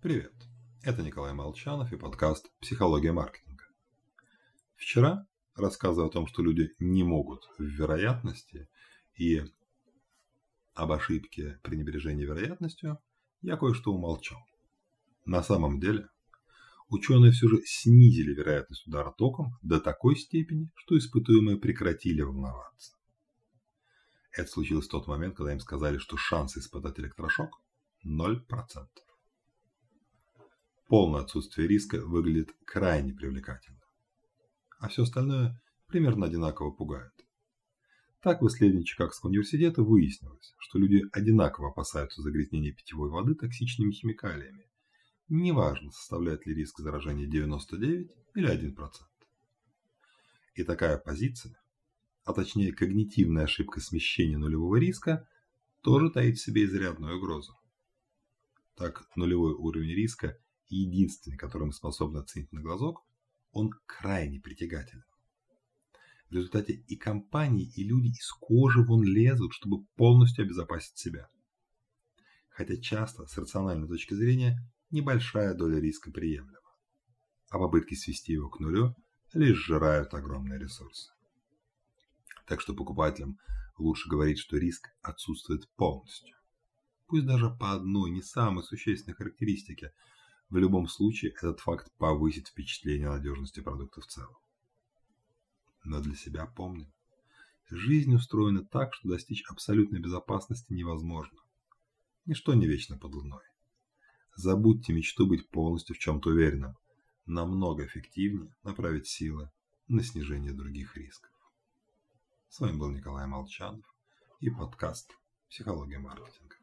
Привет, это Николай Молчанов и подкаст «Психология маркетинга». Вчера, рассказывая о том, что люди не могут в вероятности и об ошибке пренебрежения вероятностью, я кое-что умолчал. На самом деле, ученые все же снизили вероятность удара током до такой степени, что испытуемые прекратили волноваться. Это случилось в тот момент, когда им сказали, что шанс испытать электрошок – 0% полное отсутствие риска выглядит крайне привлекательно. А все остальное примерно одинаково пугает. Так в исследовании Чикагского университета выяснилось, что люди одинаково опасаются загрязнения питьевой воды токсичными химикалиями. Неважно, составляет ли риск заражения 99 или 1%. И такая позиция, а точнее когнитивная ошибка смещения нулевого риска, тоже таит в себе изрядную угрозу. Так, нулевой уровень риска единственный, который мы способны оценить на глазок, он крайне притягателен. В результате и компании, и люди из кожи вон лезут, чтобы полностью обезопасить себя. Хотя часто, с рациональной точки зрения, небольшая доля риска приемлема. А попытки свести его к нулю лишь сжирают огромные ресурсы. Так что покупателям лучше говорить, что риск отсутствует полностью. Пусть даже по одной не самой существенной характеристике – в любом случае, этот факт повысит впечатление надежности продукта в целом. Но для себя помним. Жизнь устроена так, что достичь абсолютной безопасности невозможно. Ничто не вечно под луной. Забудьте мечту быть полностью в чем-то уверенным. Намного эффективнее направить силы на снижение других рисков. С вами был Николай Молчанов и подкаст «Психология маркетинга».